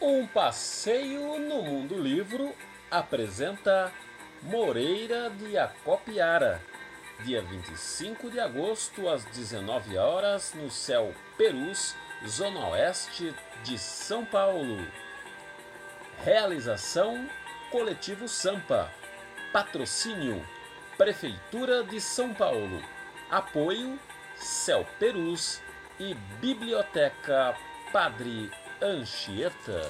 Um passeio no mundo livro apresenta Moreira de Acopiara, dia 25 de agosto às 19 horas no céu Perus, zona oeste de São Paulo. Realização Coletivo Sampa. Patrocínio Prefeitura de São Paulo. Apoio Céu Perus e Biblioteca Padre Anchieta.